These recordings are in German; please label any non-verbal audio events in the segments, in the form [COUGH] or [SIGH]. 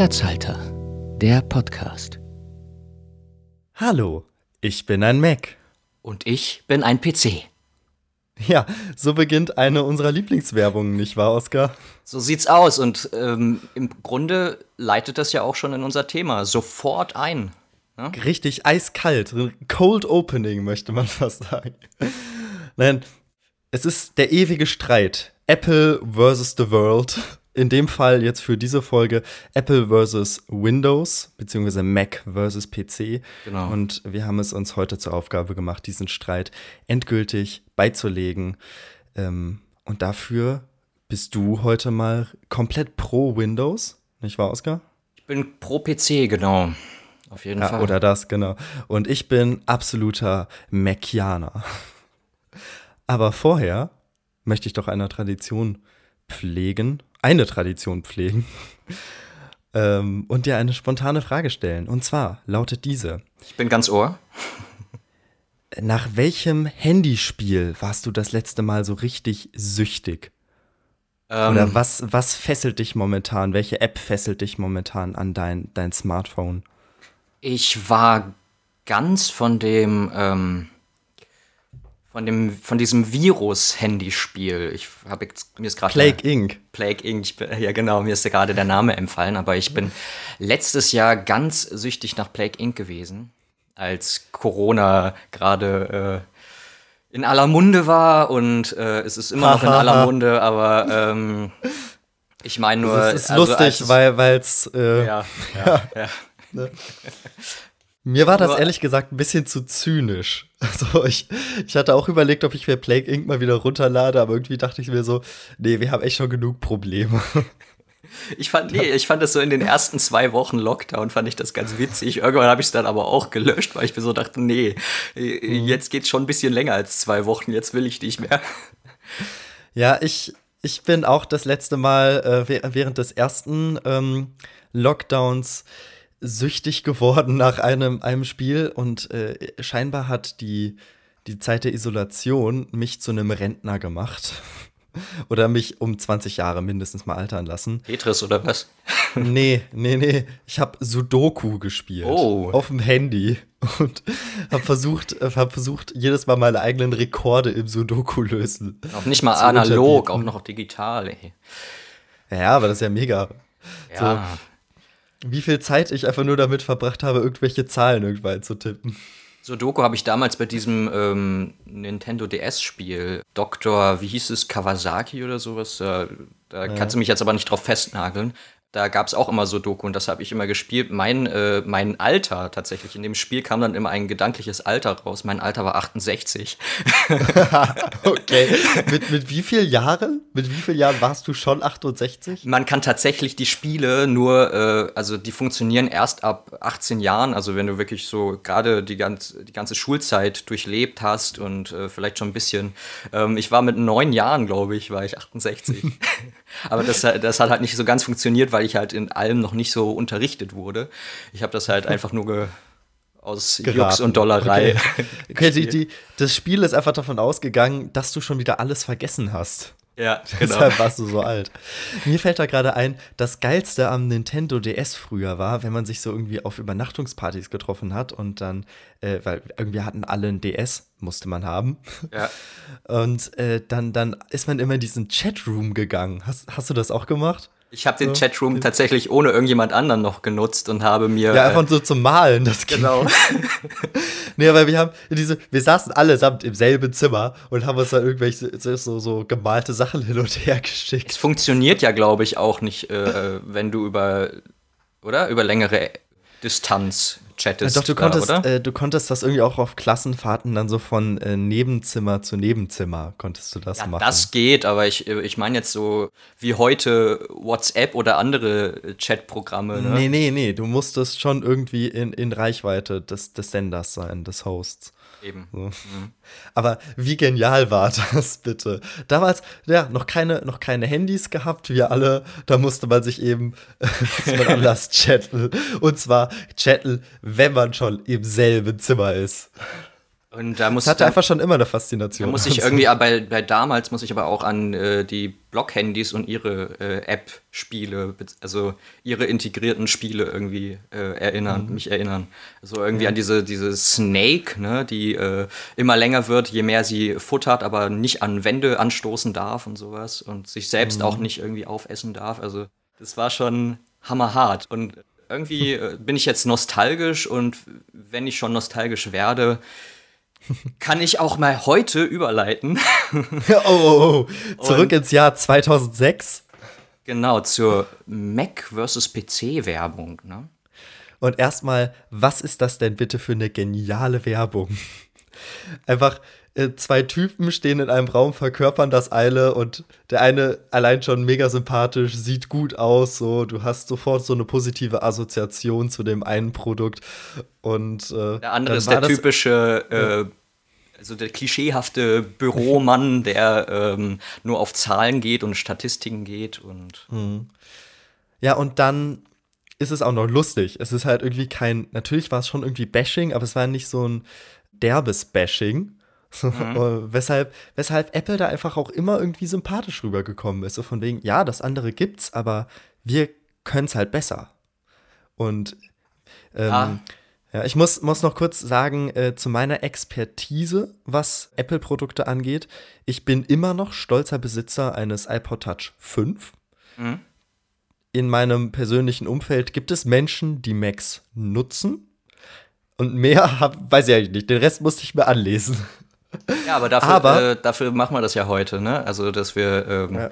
Platzhalter, der Podcast. Hallo, ich bin ein Mac. Und ich bin ein PC. Ja, so beginnt eine unserer Lieblingswerbungen, nicht wahr, Oskar? So sieht's aus und ähm, im Grunde leitet das ja auch schon in unser Thema sofort ein. Ne? Richtig eiskalt, cold opening möchte man [LAUGHS] fast sagen. Nein, es ist der ewige Streit. Apple versus the World in dem Fall jetzt für diese Folge Apple versus Windows, beziehungsweise Mac versus PC. Genau. Und wir haben es uns heute zur Aufgabe gemacht, diesen Streit endgültig beizulegen. Ähm, und dafür bist du heute mal komplett pro Windows, nicht wahr, Oskar? Ich bin pro PC, genau. Auf jeden ja, Fall. Oder das, genau. Und ich bin absoluter Macianer. Aber vorher möchte ich doch einer Tradition pflegen eine Tradition pflegen ähm, und dir eine spontane Frage stellen. Und zwar lautet diese. Ich bin ganz ohr. Nach welchem Handyspiel warst du das letzte Mal so richtig süchtig? Ähm, Oder was, was fesselt dich momentan? Welche App fesselt dich momentan an dein, dein Smartphone? Ich war ganz von dem ähm, von dem von diesem Virus-Handyspiel. Ich habe mir ist gerade Plague Inc. Plague Inc. Ja genau, mir ist gerade der Name empfallen, aber ich bin letztes Jahr ganz süchtig nach Plague Inc. gewesen, als Corona gerade äh, in aller Munde war und äh, es ist immer noch in aller [LAUGHS] Munde, aber ähm, ich meine nur. Es ist also, lustig, weil es. Äh, [LAUGHS] ja, ja, ja. Ne? [LAUGHS] Mir war das ehrlich gesagt ein bisschen zu zynisch. [LAUGHS] Also ich, ich hatte auch überlegt, ob ich mir Plague Inc. mal wieder runterlade, aber irgendwie dachte ich mir so, nee, wir haben echt schon genug Probleme. [LAUGHS] Ich fand, nee, ich fand das so in den ersten zwei Wochen Lockdown, fand ich das ganz witzig. Irgendwann habe ich es dann aber auch gelöscht, weil ich mir so dachte, nee, mhm. jetzt geht es schon ein bisschen länger als zwei Wochen, jetzt will ich nicht mehr. Ja, ich, ich bin auch das letzte Mal äh, während des ersten ähm, Lockdowns süchtig geworden nach einem, einem Spiel und äh, scheinbar hat die, die Zeit der Isolation mich zu einem Rentner gemacht. [LAUGHS] oder mich um 20 Jahre mindestens mal altern lassen. Tetris oder was? [LAUGHS] nee, nee, nee. Ich habe Sudoku gespielt. Oh. Auf dem Handy. Und habe versucht, hab versucht, jedes Mal meine eigenen Rekorde im Sudoku lösen. Auch nicht mal analog, auch noch digital, ey. Ja, aber das ist ja mega. Ja. So, wie viel Zeit ich einfach nur damit verbracht habe, irgendwelche Zahlen irgendwann zu tippen. Sudoku habe ich damals bei diesem ähm, Nintendo DS-Spiel, Dr. wie hieß es, Kawasaki oder sowas, da, da ja. kannst du mich jetzt aber nicht drauf festnageln. Da gab es auch immer so Doku und das habe ich immer gespielt. Mein, äh, mein Alter tatsächlich, in dem Spiel kam dann immer ein gedankliches Alter raus. Mein Alter war 68. [LAUGHS] okay. [LAUGHS] Mit, mit wie vielen Jahren? Mit wie vielen Jahren warst du schon 68? Man kann tatsächlich die Spiele nur, äh, also die funktionieren erst ab 18 Jahren. Also wenn du wirklich so gerade die, ganz, die ganze Schulzeit durchlebt hast und äh, vielleicht schon ein bisschen. Ähm, ich war mit neun Jahren, glaube ich, war ich 68. [LAUGHS] Aber das, das hat halt nicht so ganz funktioniert, weil ich halt in allem noch nicht so unterrichtet wurde. Ich habe das halt [LAUGHS] einfach nur ge aus Geraten. Jux und Dollerei. Okay, [LAUGHS] okay die, die, das Spiel ist einfach davon ausgegangen, dass du schon wieder alles vergessen hast. Ja, [LAUGHS] genau. Deshalb warst du so alt. Mir fällt da gerade ein, das Geilste am Nintendo DS früher war, wenn man sich so irgendwie auf Übernachtungspartys getroffen hat und dann, äh, weil irgendwie hatten alle ein DS, musste man haben. Ja. Und äh, dann, dann ist man immer in diesen Chatroom gegangen. Hast, hast du das auch gemacht? Ich habe den Chatroom tatsächlich ohne irgendjemand anderen noch genutzt und habe mir. Ja, einfach so zum Malen, das Genau. [LAUGHS] nee, aber wir haben diese, wir saßen allesamt im selben Zimmer und haben uns dann irgendwelche so, so gemalte Sachen hin und her geschickt. Es funktioniert ja, glaube ich, auch nicht, äh, wenn du über, oder? Über längere Distanz chattest. Ja, doch, du konntest, da, äh, du konntest das irgendwie auch auf Klassenfahrten dann so von äh, Nebenzimmer zu Nebenzimmer konntest du das ja, machen. Das geht, aber ich, äh, ich meine jetzt so wie heute WhatsApp oder andere Chatprogramme. Ne? Nee, nee, nee. Du musstest schon irgendwie in, in Reichweite des, des Senders sein, des Hosts. Eben. So. Mhm. Aber wie genial war das bitte? Damals, ja, noch keine, noch keine Handys gehabt, wir alle. Da musste man sich eben [LAUGHS] man anders chatten. Und zwar chatten, wenn man schon im selben Zimmer ist. Und da muss das hatte da, einfach schon immer eine Faszination. Da muss ich irgendwie, bei, bei damals muss ich aber auch an äh, die Blockhandys und ihre äh, App-Spiele, also ihre integrierten Spiele irgendwie äh, erinnern, mhm. mich erinnern. Also irgendwie ja. an diese, diese Snake, ne, die äh, immer länger wird, je mehr sie futtert, aber nicht an Wände anstoßen darf und sowas und sich selbst mhm. auch nicht irgendwie aufessen darf. Also das war schon hammerhart. Und irgendwie äh, bin ich jetzt nostalgisch und wenn ich schon nostalgisch werde, kann ich auch mal heute überleiten. [LAUGHS] oh, oh, oh. Zurück und, ins Jahr 2006. Genau, zur Mac versus PC-Werbung. Ne? Und erstmal, was ist das denn bitte für eine geniale Werbung? Einfach, zwei Typen stehen in einem Raum, verkörpern das eine und der eine allein schon mega sympathisch, sieht gut aus, so du hast sofort so eine positive Assoziation zu dem einen Produkt und äh, der andere ist der typische äh, also der klischeehafte Büromann, [LAUGHS] der ähm, nur auf Zahlen geht und Statistiken geht und mhm. ja und dann ist es auch noch lustig. Es ist halt irgendwie kein, natürlich war es schon irgendwie Bashing, aber es war nicht so ein derbes Bashing, Mhm. weshalb, weshalb Apple da einfach auch immer irgendwie sympathisch rübergekommen ist. So von wegen, ja, das andere gibt's, aber wir können es halt besser. Und ähm, ah. ja, ich muss, muss noch kurz sagen, äh, zu meiner Expertise, was Apple-Produkte angeht. Ich bin immer noch stolzer Besitzer eines iPod Touch 5. Mhm. In meinem persönlichen Umfeld gibt es Menschen, die Macs nutzen. Und mehr hab, weiß ich eigentlich nicht. Den Rest musste ich mir anlesen. Ja, aber dafür, aber, äh, dafür machen wir das ja heute, ne? Also, dass wir ähm, ja.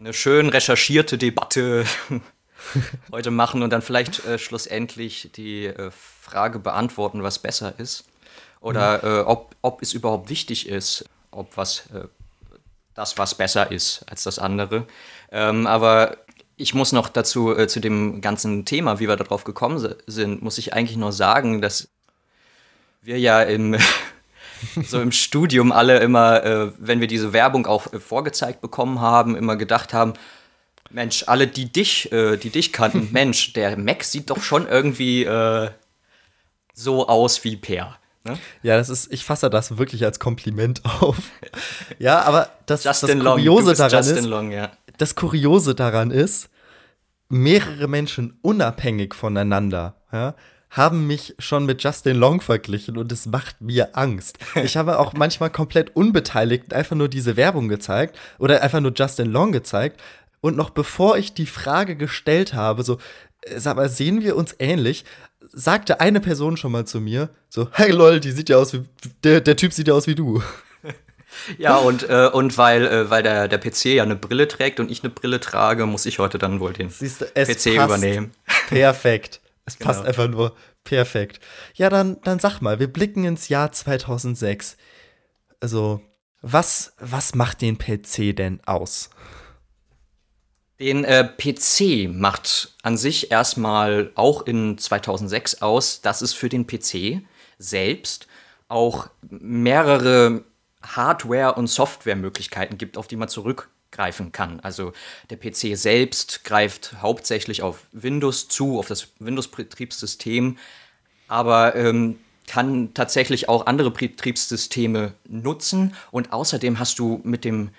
eine schön recherchierte Debatte [LAUGHS] heute machen und dann vielleicht äh, schlussendlich die äh, Frage beantworten, was besser ist. Oder mhm. Äh, ob, ob es überhaupt wichtig ist, ob was äh, das, was besser ist als das andere. Ähm, aber ich muss noch dazu, äh, zu dem ganzen Thema, wie wir darauf gekommen sind, muss ich eigentlich nur sagen, dass wir ja im [LAUGHS] so im Studium alle immer, äh, wenn wir diese Werbung auch äh, vorgezeigt bekommen haben, immer gedacht haben, Mensch, alle, die dich, äh, die dich kannten, [LAUGHS] Mensch, der Mac sieht doch schon irgendwie äh, so aus wie Per. Ne? Ja, das ist, ich fasse das wirklich als Kompliment [LAUGHS] auf. ja, aber das, das Kuriose daran ist, Long, ja. das Kuriose daran ist, mehrere Menschen unabhängig voneinander, ja, haben mich schon mit Justin Long verglichen und es macht mir Angst. Ich habe auch [LAUGHS] manchmal komplett unbeteiligt einfach nur diese Werbung gezeigt oder einfach nur Justin Long gezeigt. Und noch bevor ich die Frage gestellt habe, so, äh, sag mal, sehen wir uns ähnlich, sagte eine Person schon mal zu mir, so, hey lol, die sieht ja aus wie, der, der Typ sieht ja aus wie du. [LAUGHS] Ja, und, äh, und weil, äh, weil der, der PC ja eine Brille trägt und ich eine Brille trage, muss ich heute dann wohl den Siehst du, PC übernehmen. Perfekt. Es genau. passt einfach nur perfekt. Ja, dann, dann sag mal, wir blicken ins Jahr 2006. Also, was, was macht den PC denn aus? Den äh, PC macht an sich erstmal auch in 2006 aus, dass es für den PC selbst auch mehrere Hardware- und Softwaremöglichkeiten gibt, auf die man zurück greifen kann. Also der PC selbst greift hauptsächlich auf Windows zu, auf das Windows-Betriebssystem, aber ähm, kann tatsächlich auch andere Betriebssysteme nutzen. Und außerdem hast du mit dem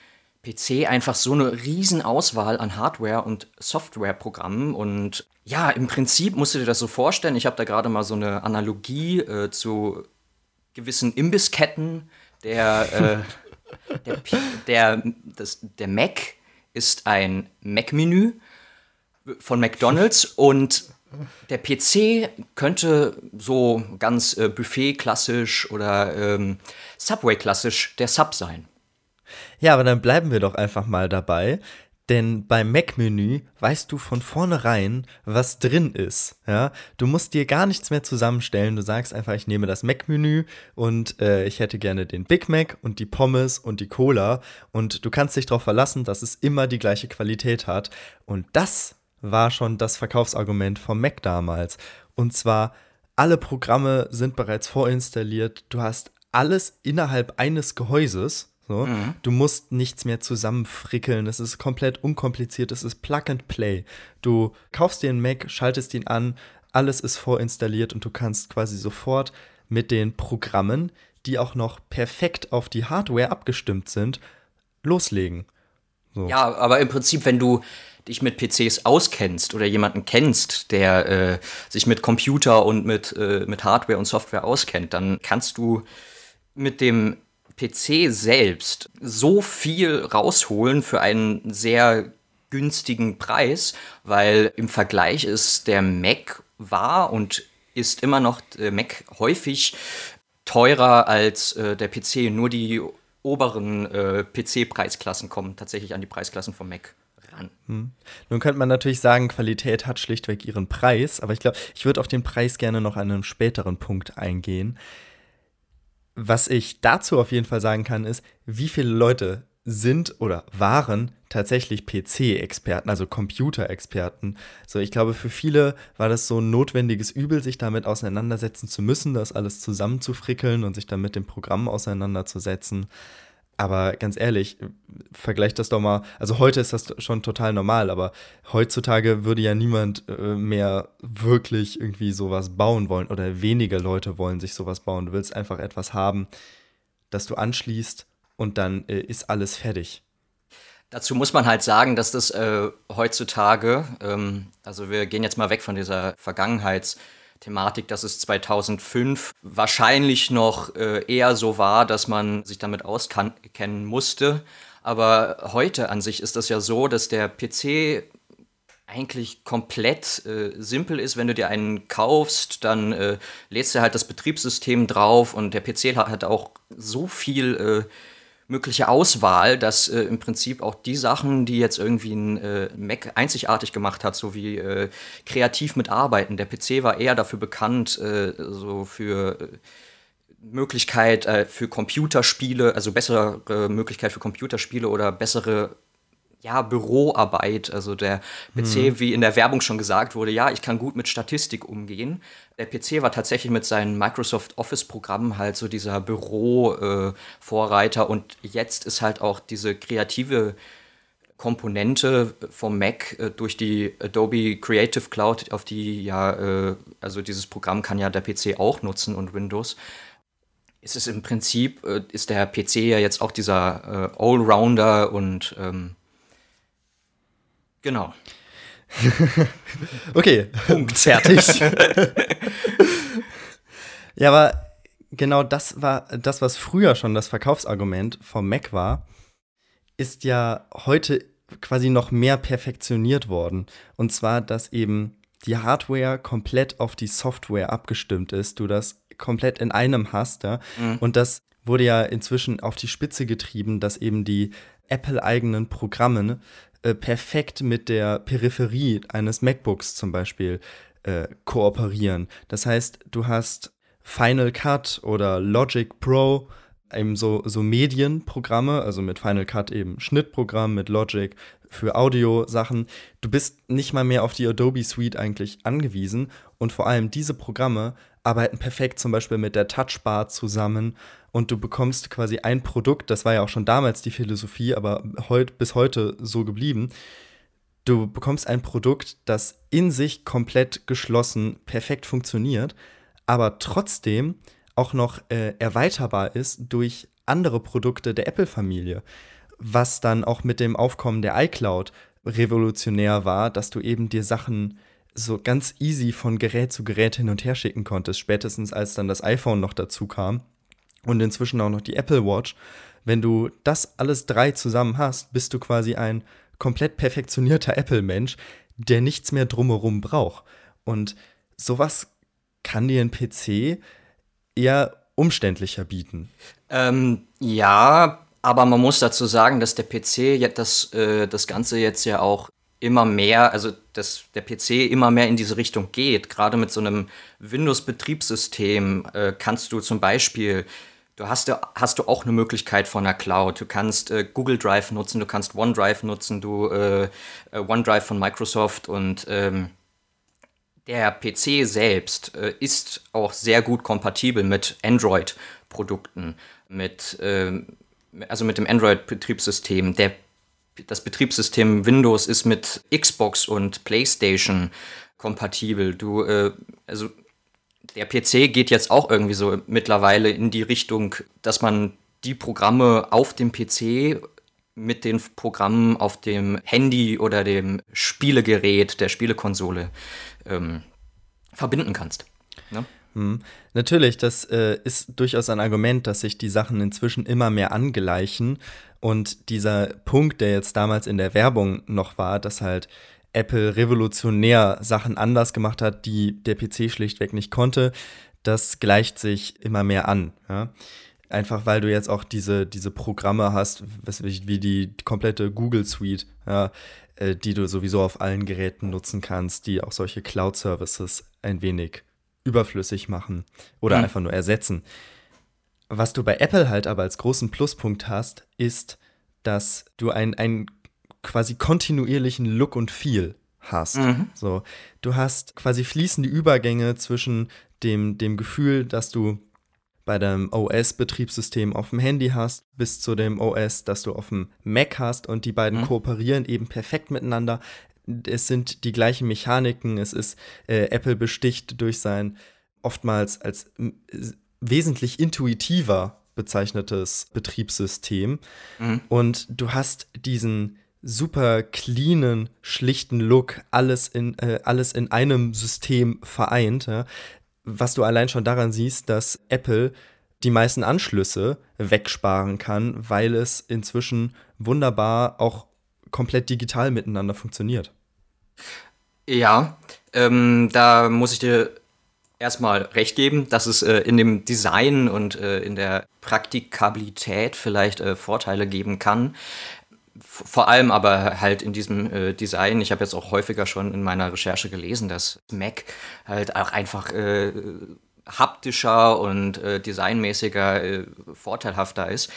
PC einfach so eine riesen Auswahl an Hardware- und Softwareprogrammen. Und ja, im Prinzip musst du dir das so vorstellen, ich habe da gerade mal so eine Analogie äh, zu gewissen Imbissketten, der äh, [LAUGHS] der, der, das, der Mac ist ein Mac-Menü von McDonald's und der PC könnte so ganz äh, Buffet-klassisch oder ähm, Subway-klassisch der Sub sein. Ja, aber dann bleiben wir doch einfach mal dabei. Denn beim Mac-Menü weißt du von vornherein, was drin ist. Ja? Du musst dir gar nichts mehr zusammenstellen. Du sagst einfach, ich nehme das Mac-Menü und äh, ich hätte gerne den Big Mac und die Pommes und die Cola. Und du kannst dich darauf verlassen, dass es immer die gleiche Qualität hat. Und das war schon das Verkaufsargument vom Mac damals. Und zwar, alle Programme sind bereits vorinstalliert. Du hast alles innerhalb eines Gehäuses. So. Mhm. Du musst nichts mehr zusammenfrickeln. Es ist komplett unkompliziert. Es ist Plug and Play. Du kaufst dir einen Mac, schaltest ihn an, alles ist vorinstalliert und du kannst quasi sofort mit den Programmen, die auch noch perfekt auf die Hardware abgestimmt sind, loslegen. So. Ja, aber im Prinzip, wenn du dich mit PCs auskennst oder jemanden kennst, der äh, sich mit Computer und mit, äh, mit Hardware und Software auskennt, dann kannst du mit dem PC selbst so viel rausholen für einen sehr günstigen Preis, weil im Vergleich ist der Mac war und ist immer noch der Mac häufig teurer als äh, der PC. Nur die oberen äh, PC-Preisklassen kommen tatsächlich an die Preisklassen vom Mac ran. Hm. Nun könnte man natürlich sagen, Qualität hat schlichtweg ihren Preis, aber ich glaube, ich würde auf den Preis gerne noch an einem späteren Punkt eingehen. Was ich dazu auf jeden Fall sagen kann, ist, wie viele Leute sind oder waren tatsächlich PC-Experten, also Computerexperten. So, ich glaube, für viele war das so ein notwendiges Übel, sich damit auseinandersetzen zu müssen, das alles zusammenzufrickeln und sich dann mit dem Programm auseinanderzusetzen. Aber ganz ehrlich, vergleicht das doch mal. Also heute ist das schon total normal, aber heutzutage würde ja niemand äh, mehr wirklich irgendwie sowas bauen wollen oder wenige Leute wollen sich sowas bauen. Du willst einfach etwas haben, das du anschließt und dann äh, ist alles fertig. Dazu muss man halt sagen, dass das äh, heutzutage, ähm, also wir gehen jetzt mal weg von dieser Vergangenheitsthematik, dass es 2005 wahrscheinlich noch äh, eher so war, dass man sich damit auskennen musste. Aber heute an sich ist das ja so, dass der PC eigentlich komplett äh, simpel ist. Wenn du dir einen kaufst, dann äh, lädst du halt das Betriebssystem drauf und der PC hat, hat auch so viel äh, mögliche Auswahl, dass äh, im Prinzip auch die Sachen, die jetzt irgendwie ein äh, Mac einzigartig gemacht hat, so wie äh, kreativ mitarbeiten. Der PC war eher dafür bekannt, äh, so für äh, Möglichkeit äh, für Computerspiele, also bessere Möglichkeit für Computerspiele oder bessere ja, Büroarbeit. Also der PC, mhm. wie in der Werbung schon gesagt wurde, ja, ich kann gut mit Statistik umgehen. Der PC war tatsächlich mit seinen Microsoft Office-Programmen halt so dieser Büro-Vorreiter äh, und jetzt ist halt auch diese kreative Komponente vom Mac äh, durch die Adobe Creative Cloud, auf die ja, äh, also dieses Programm kann ja der PC auch nutzen und Windows. Ist es im Prinzip, äh, ist der PC ja jetzt auch dieser äh, Allrounder und ähm, Genau. [LAUGHS] okay, Punkt, [LAUGHS] fertig. [LAUGHS] ja, aber genau das war das, was früher schon das Verkaufsargument vom Mac war, ist ja heute quasi noch mehr perfektioniert worden. Und zwar, dass eben die Hardware komplett auf die Software abgestimmt ist, du das komplett in einem hast, ja. Mhm. Und das wurde ja inzwischen auf die Spitze getrieben, dass eben die Apple-eigenen Programme äh, perfekt mit der Peripherie eines MacBooks zum Beispiel äh, kooperieren. Das heißt, du hast Final Cut oder Logic Pro, eben so, so Medienprogramme, also mit Final Cut eben Schnittprogramm, mit Logic für Audio-Sachen. Du bist nicht mal mehr auf die Adobe Suite eigentlich angewiesen und vor allem diese Programme arbeiten perfekt zum Beispiel mit der Touchbar zusammen und du bekommst quasi ein Produkt, das war ja auch schon damals die Philosophie, aber heut, bis heute so geblieben. Du bekommst ein Produkt, das in sich komplett geschlossen perfekt funktioniert, aber trotzdem auch noch äh, erweiterbar ist durch andere Produkte der Apple-Familie, was dann auch mit dem Aufkommen der iCloud revolutionär war, dass du eben dir Sachen so ganz easy von Gerät zu Gerät hin und her schicken konntest, spätestens als dann das iPhone noch dazu kam und inzwischen auch noch die Apple Watch. Wenn du das alles drei zusammen hast, bist du quasi ein komplett perfektionierter Apple-Mensch, der nichts mehr drumherum braucht. Und sowas kann dir ein PC eher umständlicher bieten. Ähm, ja, aber man muss dazu sagen, dass der PC das, äh, das Ganze jetzt ja auch immer mehr, also dass der PC immer mehr in diese Richtung geht. Gerade mit so einem Windows-Betriebssystem äh, kannst du zum Beispiel, du hast, hast du auch eine Möglichkeit von der Cloud. Du kannst äh, Google Drive nutzen, du kannst OneDrive nutzen, du äh, äh OneDrive von Microsoft und ähm, der PC selbst äh, ist auch sehr gut kompatibel mit Android-Produkten, mit ähm, also mit dem Android-Betriebssystem. Das Betriebssystem Windows ist mit Xbox und PlayStation kompatibel. Du, äh, also der PC geht jetzt auch irgendwie so mittlerweile in die Richtung, dass man die Programme auf dem PC mit den Programmen auf dem Handy oder dem Spielegerät der Spielekonsole ähm, verbinden kannst. Ne? Mhm. Natürlich, das äh, ist durchaus ein Argument, dass sich die Sachen inzwischen immer mehr angleichen. Und dieser Punkt, der jetzt damals in der Werbung noch war, dass halt Apple revolutionär Sachen anders gemacht hat, die der PC schlichtweg nicht konnte, das gleicht sich immer mehr an. Ja? Einfach weil du jetzt auch diese, diese Programme hast, wie die komplette Google Suite, ja, äh, die du sowieso auf allen Geräten nutzen kannst, die auch solche Cloud-Services ein wenig überflüssig machen oder mhm. einfach nur ersetzen. Was du bei Apple halt aber als großen Pluspunkt hast, ist, dass du einen quasi kontinuierlichen Look und Feel hast. Mhm. So, du hast quasi fließende Übergänge zwischen dem, dem Gefühl, dass du bei deinem OS-Betriebssystem auf dem Handy hast, bis zu dem OS, das du auf dem Mac hast und die beiden mhm. kooperieren eben perfekt miteinander. Es sind die gleichen Mechaniken, es ist äh, Apple besticht durch sein oftmals als wesentlich intuitiver bezeichnetes Betriebssystem. Mhm. Und du hast diesen super cleanen, schlichten Look, alles in, äh, alles in einem System vereint. Ja? Was du allein schon daran siehst, dass Apple die meisten Anschlüsse wegsparen kann, weil es inzwischen wunderbar auch komplett digital miteinander funktioniert. Ja, ähm, da muss ich dir erstmal recht geben, dass es äh, in dem Design und äh, in der Praktikabilität vielleicht äh, Vorteile geben kann. Vor allem aber halt in diesem äh, Design. Ich habe jetzt auch häufiger schon in meiner Recherche gelesen, dass Mac halt auch einfach äh, haptischer und äh, designmäßiger vorteilhafter ist.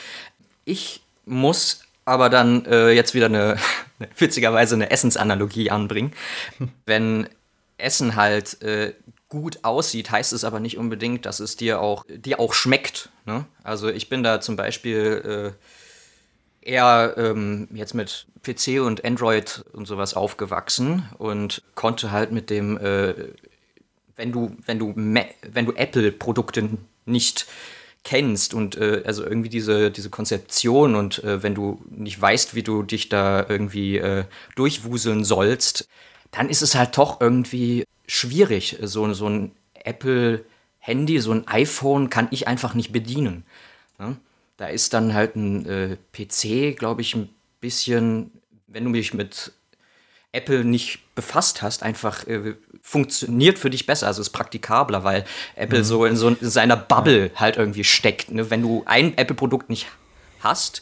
Ich muss aber dann jetzt wieder eine, [LAUGHS] witzigerweise eine Essensanalogie anbringen. [LAUGHS] Wenn Essen halt gut aussieht, heißt es aber nicht unbedingt, dass es dir auch, dir auch schmeckt. Ne? Also ich bin da zum Beispiel äh, eher ähm, jetzt mit PC und Android und sowas aufgewachsen und konnte halt mit dem, äh, wenn du, wenn du, wenn du Apple-Produkte nicht kennst und äh, also irgendwie diese, diese Konzeption und äh, wenn du nicht weißt, wie du dich da irgendwie äh, durchwuseln sollst, dann ist es halt doch irgendwie schwierig. So, so ein Apple-Handy, so ein iPhone kann ich einfach nicht bedienen. Ne? Da ist dann halt ein äh, PC, glaube ich, ein bisschen, wenn du dich mit Apple nicht befasst hast, einfach äh, funktioniert für dich besser, also ist praktikabler, weil Apple mhm. so in so in seiner Bubble halt irgendwie steckt. Ne? Wenn du ein Apple-Produkt nicht hast,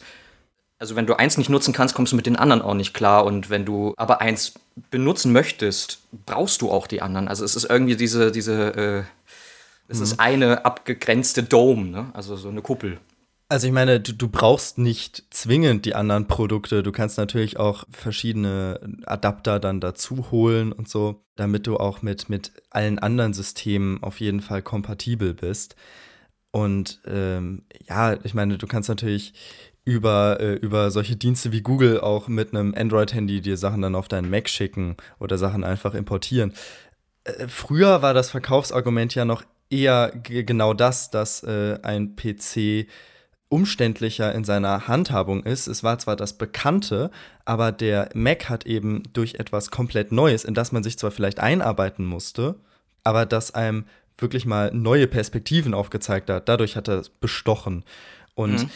also wenn du eins nicht nutzen kannst, kommst du mit den anderen auch nicht klar. Und wenn du aber eins benutzen möchtest, brauchst du auch die anderen. Also es ist irgendwie diese, diese, äh, es mhm. ist eine abgegrenzte Dome, ne? also so eine Kuppel. Also ich meine, du, du, brauchst nicht zwingend die anderen Produkte. Du kannst natürlich auch verschiedene Adapter dann dazu holen und so, damit du auch mit, mit allen anderen Systemen auf jeden Fall kompatibel bist. Und ähm, ja, ich meine, du kannst natürlich über, äh, über solche Dienste wie Google auch mit einem Android-Handy dir Sachen dann auf deinen Mac schicken oder Sachen einfach importieren. Äh, früher war das Verkaufsargument ja noch eher genau das, dass äh, ein PC umständlicher in seiner Handhabung ist. Es war zwar das Bekannte, aber der Mac hat eben durch etwas komplett Neues, in das man sich zwar vielleicht einarbeiten musste, aber das einem wirklich mal neue Perspektiven aufgezeigt hat. Dadurch hat er bestochen. Und mhm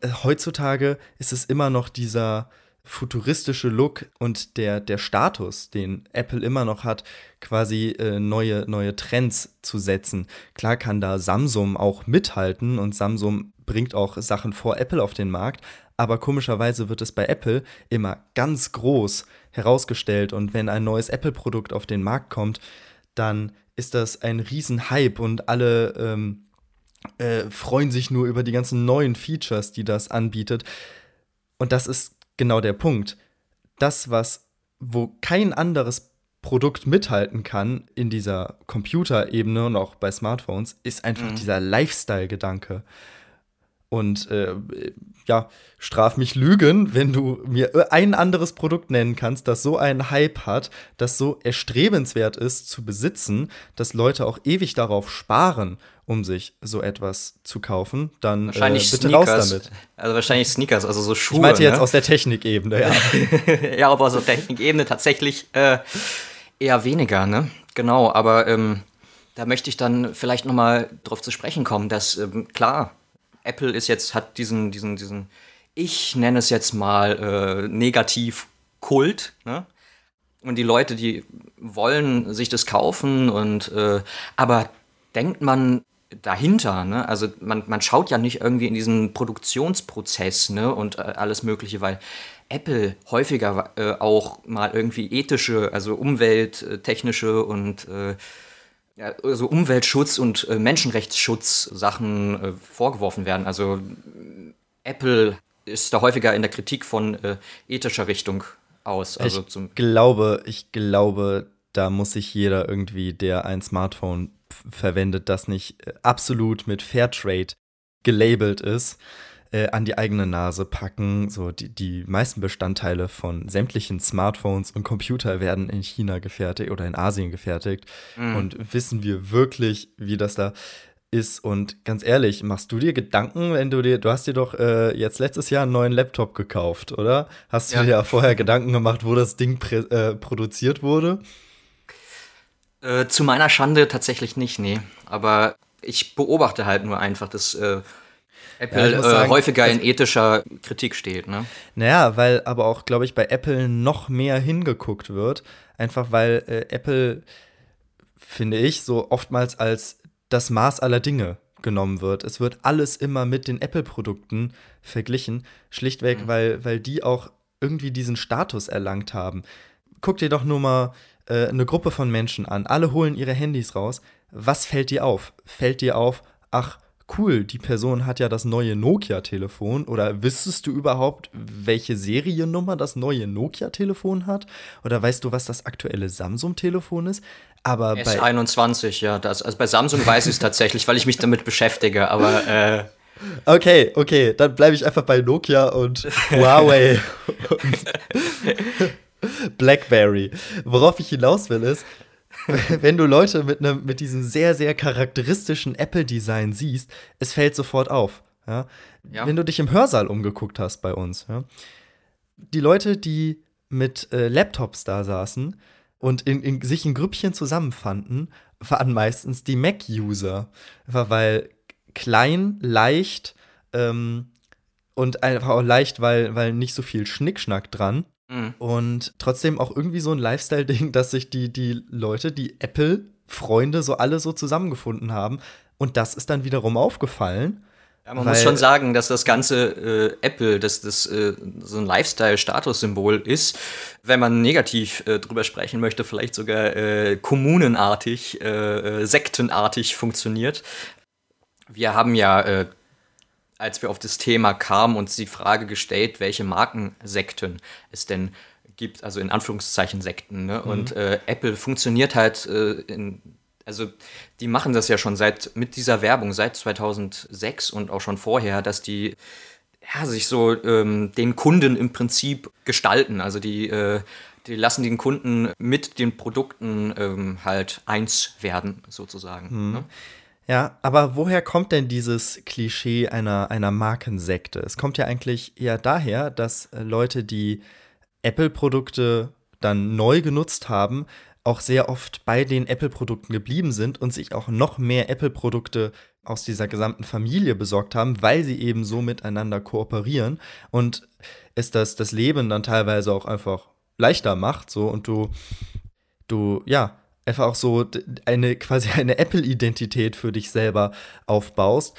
äh, heutzutage ist es immer noch dieser futuristische Look und der, der Status, den Apple immer noch hat, quasi äh, neue, neue Trends zu setzen. Klar kann da Samsung auch mithalten und Samsung bringt auch Sachen vor Apple auf den Markt, aber komischerweise wird es bei Apple immer ganz groß herausgestellt und wenn ein neues Apple-Produkt auf den Markt kommt, dann ist das ein Riesenhype und alle ähm, äh, freuen sich nur über die ganzen neuen Features, die das anbietet. Und das ist genau der Punkt. Das, was, wo kein anderes Produkt mithalten kann in dieser Computerebene und auch bei Smartphones, ist einfach mhm. dieser Lifestyle-Gedanke. Und äh, ja, straf mich Lügen, wenn du mir ein anderes Produkt nennen kannst, das so einen Hype hat, das so erstrebenswert ist zu besitzen, dass Leute auch ewig darauf sparen, um sich so etwas zu kaufen, dann wahrscheinlich äh, bitte Sneakers. raus damit. Also wahrscheinlich Sneakers, also so Schuhe. Ich meinte jetzt ne? aus der Technikebene, ja. [LAUGHS] ja, aber aus der Technikebene tatsächlich äh, eher weniger, ne? Genau, aber ähm, da möchte ich dann vielleicht noch mal drauf zu sprechen kommen, dass ähm, klar, Apple ist jetzt, hat diesen, diesen, diesen, ich nenne es jetzt mal äh, negativ Kult, ne? Und die Leute, die wollen sich das kaufen und äh, aber denkt man dahinter, ne? Also man, man schaut ja nicht irgendwie in diesen Produktionsprozess, ne? Und äh, alles Mögliche, weil Apple häufiger äh, auch mal irgendwie ethische, also umwelttechnische und äh, ja, also Umweltschutz und äh, Menschenrechtsschutz-Sachen äh, vorgeworfen werden. Also Apple ist da häufiger in der Kritik von äh, ethischer Richtung aus. Also ich glaube, ich glaube, da muss sich jeder irgendwie, der ein Smartphone verwendet, das nicht äh, absolut mit Fairtrade gelabelt ist, äh, an die eigene Nase packen. So die, die meisten Bestandteile von sämtlichen Smartphones und Computer werden in China gefertigt oder in Asien gefertigt. Mhm. Und wissen wir wirklich, wie das da ist. Und ganz ehrlich, machst du dir Gedanken, wenn du dir, du hast dir doch äh, jetzt letztes Jahr einen neuen Laptop gekauft, oder? Hast du ja. dir ja vorher Gedanken gemacht, wo das Ding äh, produziert wurde? Äh, zu meiner Schande tatsächlich nicht, nee. Aber ich beobachte halt nur einfach, dass äh, Apple ja, sagen, häufiger also, in ethischer Kritik steht, ne? Naja, weil aber auch, glaube ich, bei Apple noch mehr hingeguckt wird. Einfach weil äh, Apple, finde ich, so oftmals als das Maß aller Dinge genommen wird. Es wird alles immer mit den Apple-Produkten verglichen, schlichtweg, mhm. weil, weil die auch irgendwie diesen Status erlangt haben. Guck dir doch nur mal äh, eine Gruppe von Menschen an. Alle holen ihre Handys raus. Was fällt dir auf? Fällt dir auf, ach, cool, die Person hat ja das neue Nokia-Telefon oder wüsstest du überhaupt, welche Seriennummer das neue Nokia-Telefon hat? Oder weißt du, was das aktuelle Samsung-Telefon ist? Aber S21, ja. Das, also bei Samsung weiß ich es tatsächlich, weil ich mich damit beschäftige, aber äh Okay, okay, dann bleibe ich einfach bei Nokia und Huawei [LAUGHS] und Blackberry. Worauf ich hinaus will ist, [LAUGHS] wenn du Leute mit, einem, mit diesem sehr, sehr charakteristischen Apple-Design siehst, es fällt sofort auf. Ja? ja? Wenn du dich im Hörsaal umgeguckt hast bei uns, ja? die Leute, die mit äh, Laptops da saßen und in, in, sich in Grüppchen zusammenfanden, waren meistens die Mac-User. Weil klein, leicht ähm, und einfach auch leicht, weil, weil nicht so viel Schnickschnack dran. Mhm. Und trotzdem auch irgendwie so ein Lifestyle-Ding, dass sich die, die Leute, die Apple-Freunde, so alle so zusammengefunden haben. Und das ist dann wiederum aufgefallen. Ja, man muss schon sagen, dass das ganze äh, Apple, dass das äh, so ein Lifestyle-Statussymbol ist, wenn man negativ äh, drüber sprechen möchte, vielleicht sogar äh, kommunenartig, äh, äh, sektenartig funktioniert. Wir haben ja als wir auf das Thema kamen, uns die Frage gestellt, welche Markensekten es denn gibt, also in Anführungszeichen Sekten. Ne? Mhm. Und äh, Apple funktioniert halt äh, in also die machen das ja schon seit mit dieser Werbung seit 2006 und auch schon vorher, dass die ja, sich so ähm, den Kunden im Prinzip gestalten. Also die, äh, die lassen den Kunden mit den Produkten ähm, halt eins werden, sozusagen. Mhm. Ne? Ja, aber woher kommt denn dieses Klischee einer, einer Markensekte? Es kommt ja eigentlich eher daher, dass äh, Leute, die Apple-Produkte dann neu genutzt haben, auch sehr oft bei den Apple-Produkten geblieben sind und sich auch noch mehr Apple-Produkte aus dieser gesamten Familie besorgt haben, weil sie eben so miteinander kooperieren und es das, das Leben dann teilweise auch einfach leichter macht, so und du, du, ja, einfach auch so eine quasi eine Apple-Identität für dich selber aufbaust.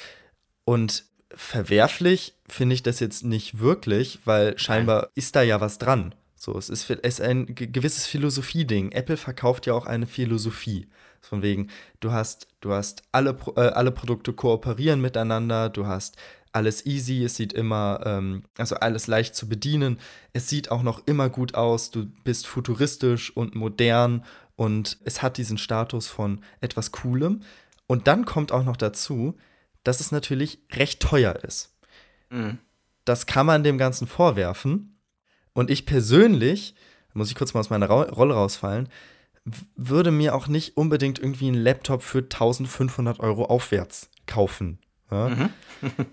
Und verwerflich finde ich das jetzt nicht wirklich, weil scheinbar ist da ja was dran. So, es ist, es ist ein gewisses Philosophieding. Apple verkauft ja auch eine Philosophie. Von wegen, du hast, du hast alle, äh, alle Produkte kooperieren miteinander, du hast alles easy, es sieht immer, ähm, also alles leicht zu bedienen. Es sieht auch noch immer gut aus, du bist futuristisch und modern und es hat diesen Status von etwas Coolem. Und dann kommt auch noch dazu, dass es natürlich recht teuer ist. Mhm. Das kann man dem Ganzen vorwerfen. Und ich persönlich, muss ich kurz mal aus meiner Ra Rolle rausfallen, würde mir auch nicht unbedingt irgendwie einen Laptop für 1500 Euro aufwärts kaufen. Ja? Mhm. [LAUGHS]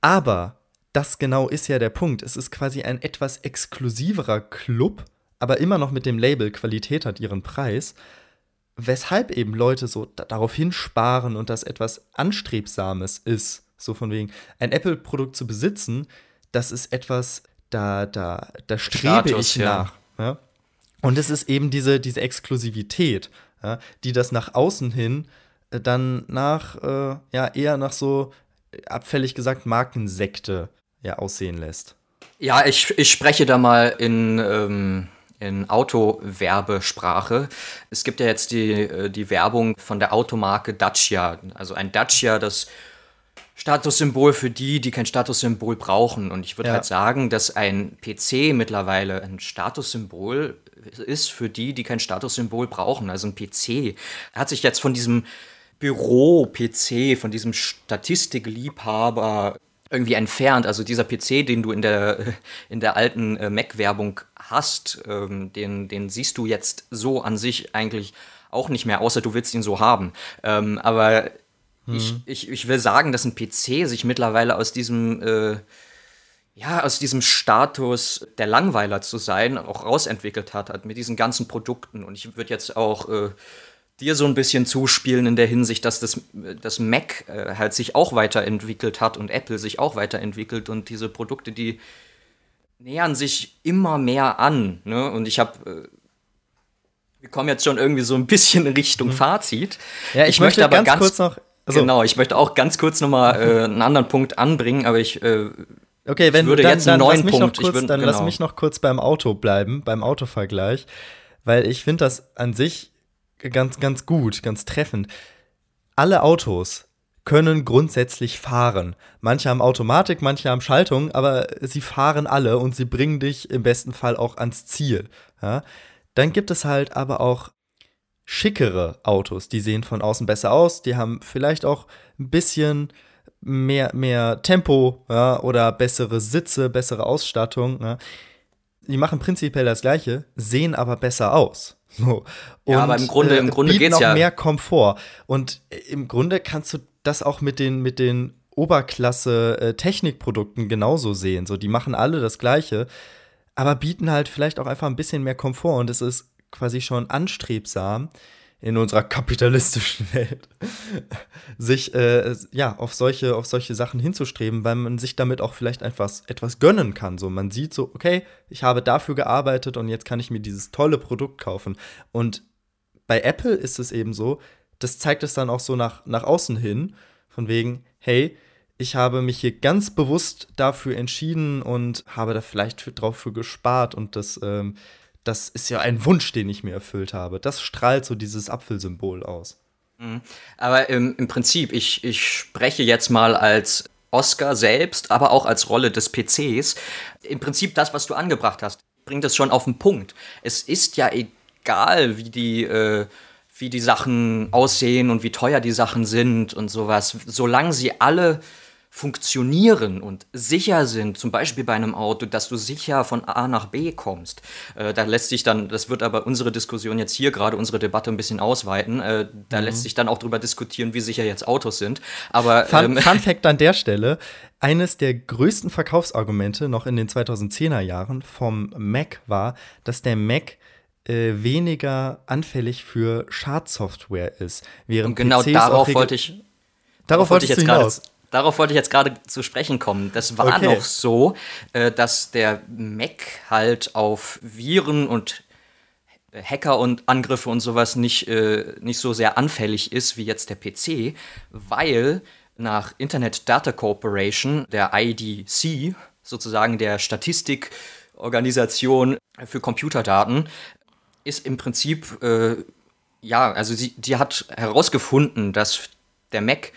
Aber das genau ist ja der Punkt. Es ist quasi ein etwas exklusiverer Club, aber immer noch mit dem Label Qualität hat ihren Preis, weshalb eben Leute so darauf hinsparen und das etwas Anstrebsames ist. So von wegen, ein Apple-Produkt zu besitzen, das ist etwas, da, da, da strebe Status, ich nach. Ja. ja. Und es ist eben diese, diese Exklusivität, ja, die das nach außen hin äh, dann nach, äh, ja, eher nach so, abfällig gesagt, Markensekte ja, aussehen lässt. Ja, ich, ich spreche da mal in, ähm, in Autowerbesprache. Es gibt ja jetzt die, äh, die Werbung von der Automarke Dacia. Also ein Dacia, das Statussymbol für die, die kein Statussymbol brauchen. Und ich würde ja. halt sagen, dass ein PC mittlerweile ein Statussymbol ist für die, die kein Statussymbol brauchen. Also ein PC hat sich jetzt von diesem Büro-PC, von diesem Statistikliebhaber irgendwie entfernt. Also dieser PC, den du in der, in der alten äh, Mac-Werbung hast, ähm, den, den siehst du jetzt so an sich eigentlich auch nicht mehr, außer du willst ihn so haben. Ähm, aber hm. ich, ich, ich will sagen, dass ein PC sich mittlerweile aus diesem äh, ja, aus diesem Status der Langweiler zu sein, auch rausentwickelt hat, hat mit diesen ganzen Produkten. Und ich würde jetzt auch äh, dir so ein bisschen zuspielen in der Hinsicht, dass das, das Mac äh, halt sich auch weiterentwickelt hat und Apple sich auch weiterentwickelt und diese Produkte, die nähern sich immer mehr an. Ne? Und ich habe äh, wir kommen jetzt schon irgendwie so ein bisschen Richtung mhm. Fazit. Ja, ich, ich möchte, möchte, aber ganz, kurz noch. Also, genau, ich möchte auch ganz kurz nochmal äh, [LAUGHS] einen anderen Punkt anbringen, aber ich äh, Okay, wenn ich würde dann, jetzt einen neuen Punkt. Kurz, würd, dann genau. lass mich noch kurz beim Auto bleiben, beim Autovergleich, weil ich finde das an sich ganz, ganz gut, ganz treffend. Alle Autos können grundsätzlich fahren. Manche haben Automatik, manche haben Schaltung, aber sie fahren alle und sie bringen dich im besten Fall auch ans Ziel. Ja? Dann gibt es halt aber auch schickere Autos, die sehen von außen besser aus, die haben vielleicht auch ein bisschen mehr, mehr Tempo ja, oder bessere Sitze, bessere Ausstattung. Ja. Die machen prinzipiell das Gleiche, sehen aber besser aus. So. Und, ja, aber im Grunde, im äh, Grunde geht's noch ja. mehr Komfort. Und äh, im Grunde kannst du das auch mit den, mit den Oberklasse-Technikprodukten äh, genauso sehen. So, die machen alle das Gleiche, aber bieten halt vielleicht auch einfach ein bisschen mehr Komfort. Und es ist quasi schon anstrebsam, in unserer kapitalistischen [LAUGHS] Welt, sich äh, ja auf solche, auf solche Sachen hinzustreben, weil man sich damit auch vielleicht etwas, etwas gönnen kann. So, man sieht so, okay, ich habe dafür gearbeitet und jetzt kann ich mir dieses tolle Produkt kaufen. Und bei Apple ist es eben so, das zeigt es dann auch so nach, nach außen hin, von wegen, hey, ich habe mich hier ganz bewusst dafür entschieden und habe da vielleicht drauf für gespart und das ähm, das ist ja ein Wunsch, den ich mir erfüllt habe. Das strahlt so dieses Apfelsymbol aus. Mhm. Aber im, im Prinzip, ich, ich spreche jetzt mal als Oscar selbst, aber auch als Rolle des PCs. Im Prinzip das, was du angebracht hast, bringt es schon auf den Punkt. Es ist ja egal, wie die, äh, wie die Sachen aussehen und wie teuer die Sachen sind und sowas. Solange sie alle funktionieren und sicher sind, zum Beispiel bei einem Auto, dass du sicher von A nach B kommst. Äh, da lässt sich dann, das wird aber unsere Diskussion jetzt hier gerade, unsere Debatte ein bisschen ausweiten, äh, da mhm. lässt sich dann auch darüber diskutieren, wie sicher jetzt Autos sind. Aber Fun, ähm, Fun [LAUGHS] Fact an der Stelle, eines der größten Verkaufsargumente noch in den 2010er Jahren vom Mac war, dass der Mac äh, weniger anfällig für Schadsoftware ist. Während und genau PCs darauf wollte ich Darauf wollte ich jetzt gerade Darauf wollte ich jetzt gerade zu sprechen kommen. Das war okay. noch so, äh, dass der Mac halt auf Viren und Hacker und Angriffe und sowas nicht, äh, nicht so sehr anfällig ist wie jetzt der PC, weil nach Internet Data Corporation, der IDC, sozusagen der Statistikorganisation für Computerdaten, ist im Prinzip, äh, ja, also sie, die hat herausgefunden, dass der Mac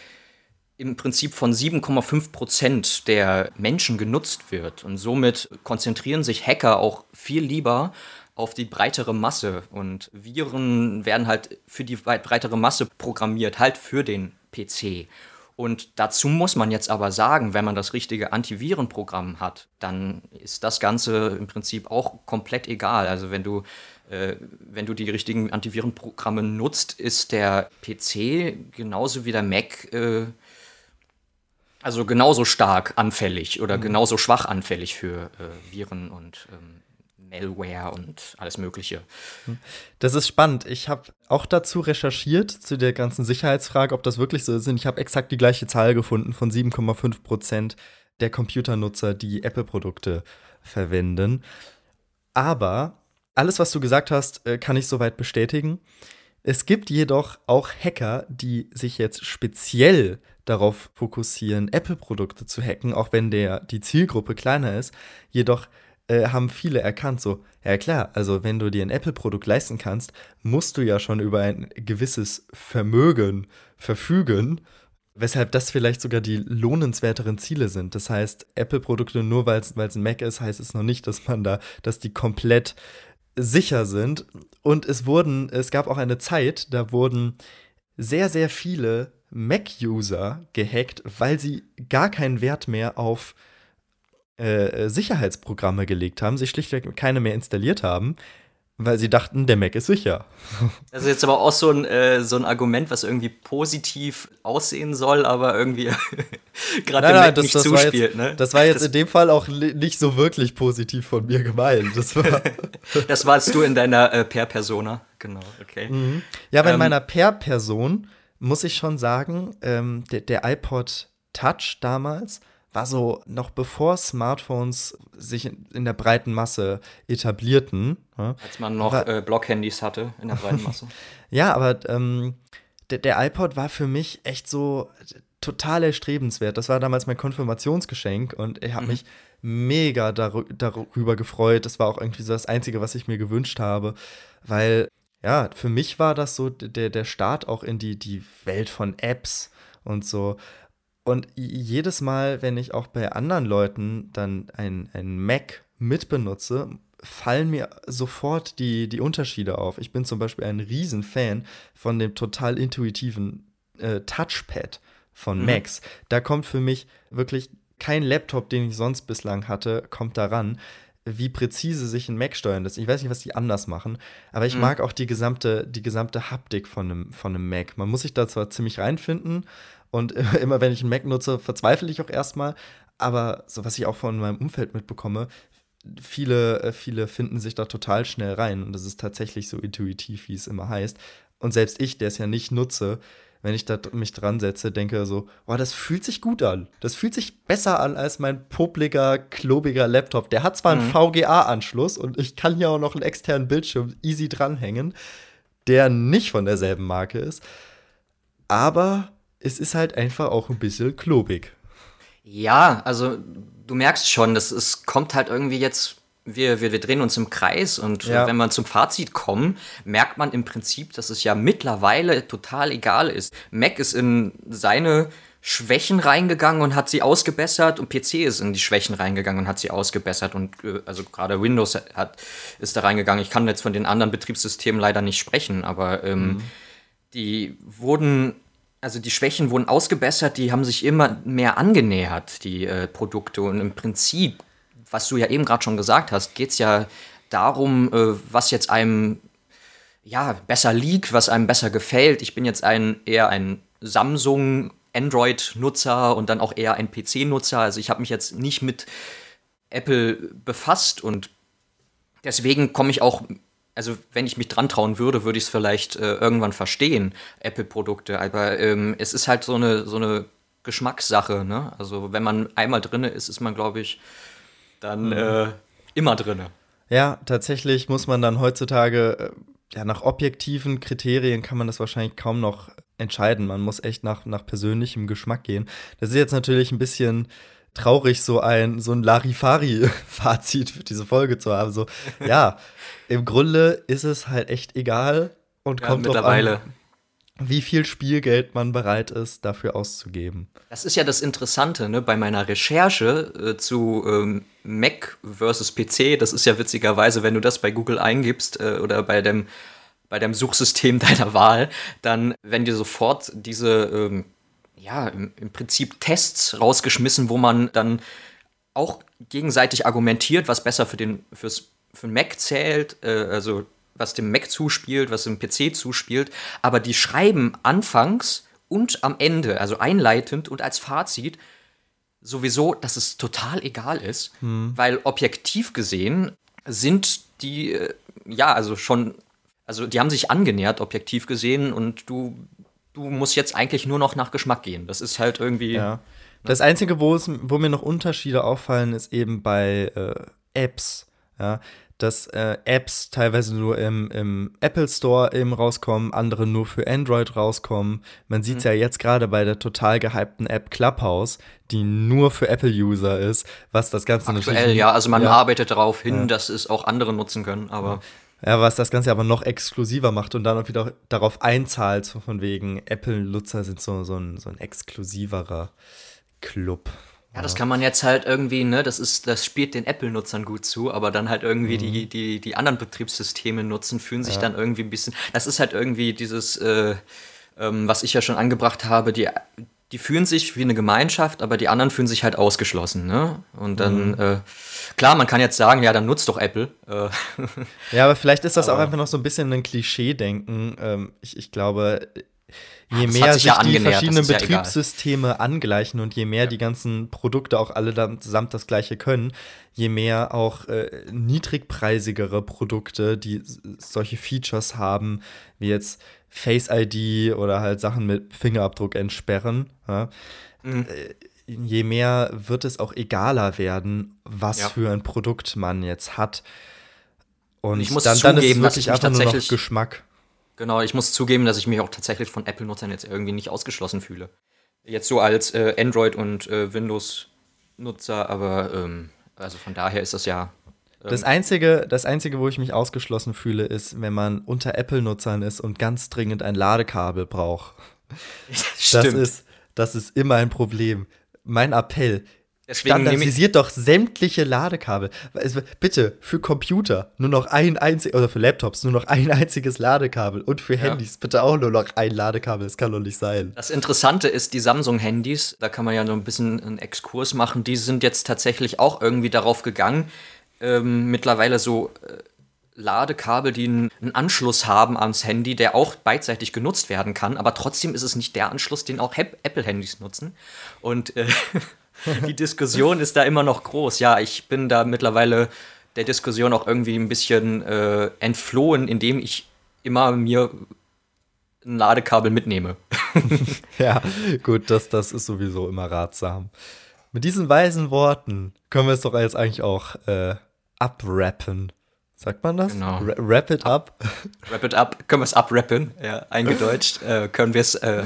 im Prinzip von 7,5 Prozent der Menschen genutzt wird. Und somit konzentrieren sich Hacker auch viel lieber auf die breitere Masse. Und Viren werden halt für die breitere Masse programmiert, halt für den PC. Und dazu muss man jetzt aber sagen, wenn man das richtige Antivirenprogramm hat, dann ist das Ganze im Prinzip auch komplett egal. Also wenn du, wenn du die richtigen Antivirenprogramme nutzt, ist der PC genauso wie der Mac äh, also genauso stark anfällig oder mhm. genauso schwach anfällig für äh, Viren und ähm, Malware und alles Mögliche. Das ist spannend. Ich habe auch dazu recherchiert, zu der ganzen Sicherheitsfrage, ob das wirklich so ist. Ich habe exakt die gleiche Zahl gefunden von 7,5 Prozent der Computernutzer, die Apple-Produkte verwenden. Aber alles, was du gesagt hast, äh, kann ich soweit bestätigen. Es gibt jedoch auch Hacker, die sich jetzt speziell darauf fokussieren, Apple-Produkte zu hacken, auch wenn der, die Zielgruppe kleiner ist. Jedoch äh, haben viele erkannt, so, ja klar, also wenn du dir ein Apple-Produkt leisten kannst, musst du ja schon über ein gewisses Vermögen verfügen, weshalb das vielleicht sogar die lohnenswerteren Ziele sind. Das heißt, Apple-Produkte, nur weil es ein Mac ist, heißt es noch nicht, dass man da, dass die komplett sicher sind. Und es wurden, es gab auch eine Zeit, da wurden sehr, sehr viele Mac-User gehackt, weil sie gar keinen Wert mehr auf äh, Sicherheitsprogramme gelegt haben, sie schlichtweg keine mehr installiert haben, weil sie dachten, der Mac ist sicher. Das ist jetzt aber auch so ein, äh, so ein Argument, was irgendwie positiv aussehen soll, aber irgendwie [LAUGHS] gerade dem Mac das, nicht das zuspielt. Jetzt, ne? Das war jetzt das, in dem Fall auch nicht so wirklich positiv von mir gemeint. Das, war [LAUGHS] das warst du in deiner äh, Per-Persona, genau, okay. Mhm. Ja, bei ähm, meiner Per-Person muss ich schon sagen, ähm, der, der iPod Touch damals, war so noch bevor Smartphones sich in, der breiten Masse etablierten. Ja, Als man noch war, äh, Blockhandys hatte in der breiten Masse. [LAUGHS] ja, aber ähm, der, der iPod war für mich echt so total erstrebenswert. Das war damals mein Konfirmationsgeschenk und ich habe mhm. mich mega dar darüber gefreut. Das war auch irgendwie so das Einzige, was ich mir gewünscht habe, weil ja, für mich war das so der, der Start auch in die, die Welt von Apps und so. Und jedes Mal, wenn ich auch bei anderen Leuten dann ein, ein Mac mitbenutze, fallen mir sofort die, die Unterschiede auf. Ich bin zum Beispiel ein Riesenfan von dem total intuitiven äh, Touchpad von mhm. Macs. Da kommt für mich wirklich kein Laptop, den ich sonst bislang hatte, kommt daran, wie präzise sich ein Mac steuern lässt. Ich weiß nicht, was die anders machen, aber ich mhm. mag auch die gesamte, die gesamte Haptik von einem, von einem Mac. Man muss sich da zwar ziemlich reinfinden und [LAUGHS] immer wenn ich einen Mac nutze, verzweifle ich auch erstmal. Aber so was ich auch von meinem Umfeld mitbekomme, viele, äh, viele finden sich da total schnell rein. Und das ist tatsächlich so intuitiv, wie es immer heißt. Und selbst ich, der es ja nicht nutze, wenn ich da mich dran setze, denke so, oh, das fühlt sich gut an. Das fühlt sich besser an als mein popliger, klobiger Laptop. Der hat zwar mhm. einen VGA-Anschluss und ich kann hier auch noch einen externen Bildschirm easy dranhängen, der nicht von derselben Marke ist. Aber es ist halt einfach auch ein bisschen klobig. Ja, also du merkst schon, das es kommt halt irgendwie jetzt, wir, wir, wir drehen uns im Kreis und ja. wenn man zum Fazit kommen, merkt man im Prinzip, dass es ja mittlerweile total egal ist. Mac ist in seine Schwächen reingegangen und hat sie ausgebessert und PC ist in die Schwächen reingegangen und hat sie ausgebessert und äh, also gerade Windows hat, ist da reingegangen. Ich kann jetzt von den anderen Betriebssystemen leider nicht sprechen, aber ähm, mhm. die wurden also die Schwächen wurden ausgebessert, die haben sich immer mehr angenähert, die äh, Produkte. Und im Prinzip, was du ja eben gerade schon gesagt hast, geht es ja darum, äh, was jetzt einem ja, besser liegt, was einem besser gefällt. Ich bin jetzt ein eher ein Samsung Android-Nutzer und dann auch eher ein PC-Nutzer. Also ich habe mich jetzt nicht mit Apple befasst und deswegen komme ich auch also wenn ich mich dran trauen würde, würde ich es vielleicht äh, irgendwann verstehen, Apple-Produkte. Aber ähm, es ist halt so eine, so eine Geschmackssache. Ne? Also wenn man einmal drinne ist, ist man, glaube ich, dann mhm. äh, immer drinne. Ja, tatsächlich muss man dann heutzutage, äh, ja, nach objektiven Kriterien kann man das wahrscheinlich kaum noch entscheiden. Man muss echt nach, nach persönlichem Geschmack gehen. Das ist jetzt natürlich ein bisschen traurig, so ein, so ein Larifari-Fazit für diese Folge zu haben. So, ja, im Grunde ist es halt echt egal und ja, kommt mittlerweile. An, wie viel Spielgeld man bereit ist, dafür auszugeben. Das ist ja das Interessante, ne? Bei meiner Recherche äh, zu ähm, Mac versus PC, das ist ja witzigerweise, wenn du das bei Google eingibst äh, oder bei dem, bei dem Suchsystem [LAUGHS] deiner Wahl, dann werden dir sofort diese ähm, ja, im, im Prinzip Tests rausgeschmissen, wo man dann auch gegenseitig argumentiert, was besser für den fürs für den Mac zählt, äh, also was dem Mac zuspielt, was dem PC zuspielt, aber die schreiben anfangs und am Ende, also einleitend und als Fazit, sowieso, dass es total egal ist, hm. weil objektiv gesehen sind die, äh, ja, also schon, also die haben sich angenähert, objektiv gesehen, und du, du musst jetzt eigentlich nur noch nach Geschmack gehen. Das ist halt irgendwie. Ja. Das Einzige, wo, es, wo mir noch Unterschiede auffallen, ist eben bei äh, Apps. Ja, dass äh, Apps teilweise nur im, im, Apple Store eben rauskommen, andere nur für Android rauskommen. Man sieht es mhm. ja jetzt gerade bei der total gehypten App Clubhouse, die nur für Apple-User ist, was das Ganze Aktuell, natürlich. ja, also man ja. arbeitet darauf hin, ja. dass es auch andere nutzen können, aber. Ja, was das Ganze aber noch exklusiver macht und dann auch wieder darauf einzahlt, so von wegen Apple-Nutzer sind so, so, ein, so ein exklusiverer Club. Ja, das kann man jetzt halt irgendwie, ne, das ist, das spielt den Apple-Nutzern gut zu, aber dann halt irgendwie mhm. die, die, die anderen Betriebssysteme nutzen, fühlen sich ja. dann irgendwie ein bisschen. Das ist halt irgendwie dieses, äh, ähm, was ich ja schon angebracht habe, die, die fühlen sich wie eine Gemeinschaft, aber die anderen fühlen sich halt ausgeschlossen, ne? Und dann, mhm. äh, klar, man kann jetzt sagen, ja, dann nutzt doch Apple. Äh. Ja, aber vielleicht ist das auch einfach noch so ein bisschen ein Klischee-Denken. Ähm, ich, ich glaube, je mehr sich, sich die verschiedenen Betriebssysteme ja angleichen und je mehr ja. die ganzen Produkte auch alle dann zusammen das gleiche können, je mehr auch äh, niedrigpreisigere Produkte, die solche Features haben, wie jetzt Face ID oder halt Sachen mit Fingerabdruck entsperren, ja, mhm. äh, je mehr wird es auch egaler werden, was für ein Produkt man jetzt hat. Und ich muss dann, zugeben, dann ist es wirklich einfach nur noch Geschmack. Genau, ich muss zugeben, dass ich mich auch tatsächlich von Apple-Nutzern jetzt irgendwie nicht ausgeschlossen fühle. Jetzt so als äh, Android- und äh, Windows-Nutzer, aber ähm, also von daher ist das ja. Ähm das, Einzige, das Einzige, wo ich mich ausgeschlossen fühle, ist, wenn man unter Apple-Nutzern ist und ganz dringend ein Ladekabel braucht. [LAUGHS] Stimmt. Das ist, das ist immer ein Problem. Mein Appell, Deswegen Standardisiert doch sämtliche Ladekabel. Also, bitte, für Computer nur noch ein einziges, oder für Laptops nur noch ein einziges Ladekabel und für Handys ja. bitte auch nur noch ein Ladekabel. Das kann doch nicht sein. Das Interessante ist, die Samsung-Handys, da kann man ja so ein bisschen einen Exkurs machen, die sind jetzt tatsächlich auch irgendwie darauf gegangen, ähm, mittlerweile so äh, Ladekabel, die einen, Anschluss haben ans Handy, der auch beidseitig genutzt werden kann, aber trotzdem ist es nicht der Anschluss, den auch Apple-Handys nutzen. Und äh, [LAUGHS] die Diskussion ist da immer noch groß. Ja, ich bin da mittlerweile der Diskussion auch irgendwie ein bisschen äh, entflohen, indem ich immer mir ein Ladekabel mitnehme. [LAUGHS] ja, gut, das, das ist sowieso immer ratsam. Mit diesen weisen Worten können wir es doch jetzt eigentlich auch äh, abrappen. Sagt man das? Genau. wrap it up. Wrap it up. Können wir es abrappen? Ja, eingedeutscht. [LAUGHS] äh, können wir es äh,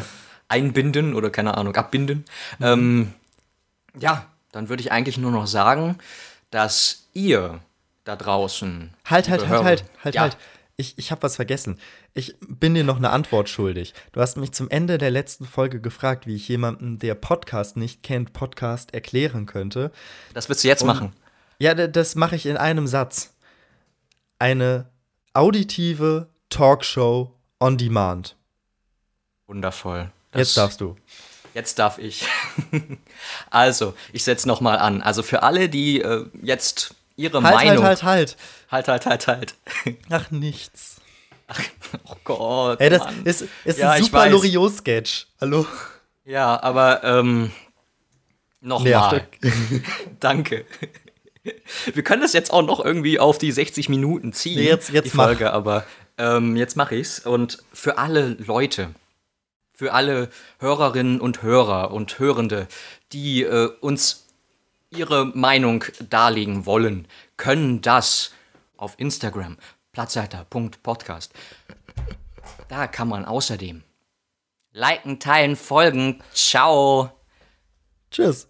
einbinden oder keine Ahnung, abbinden. Mhm. Ähm, ja, dann würde ich eigentlich nur noch sagen, dass ihr da draußen. Halt, halt, halt, halt, halt, ja. halt. Ich, ich habe was vergessen. Ich bin dir noch eine Antwort schuldig. Du hast mich zum Ende der letzten Folge gefragt, wie ich jemanden, der Podcast nicht kennt, Podcast erklären könnte. Das willst du jetzt Und, machen? Ja, das mache ich in einem Satz. Eine auditive Talkshow on Demand. Wundervoll. Das jetzt darfst du. Jetzt darf ich. [LAUGHS] also, ich setze noch mal an. Also für alle, die äh, jetzt ihre halt, Meinung. Halt, halt, halt. Halt, halt, halt, halt. [LAUGHS] Ach, nichts. Ach, oh Gott. Ey, das Mann. ist, ist ja, ein super Loriot-Sketch. Hallo? Ja, aber ähm, nochmal. [LAUGHS] Danke. Wir können das jetzt auch noch irgendwie auf die 60 Minuten ziehen, jetzt, jetzt die Folge, mach. aber ähm, jetzt mache ich's. Und für alle Leute, für alle Hörerinnen und Hörer und Hörende, die äh, uns ihre Meinung darlegen wollen, können das auf Instagram platzhalter.podcast. Da kann man außerdem liken, teilen, folgen. Ciao. Tschüss.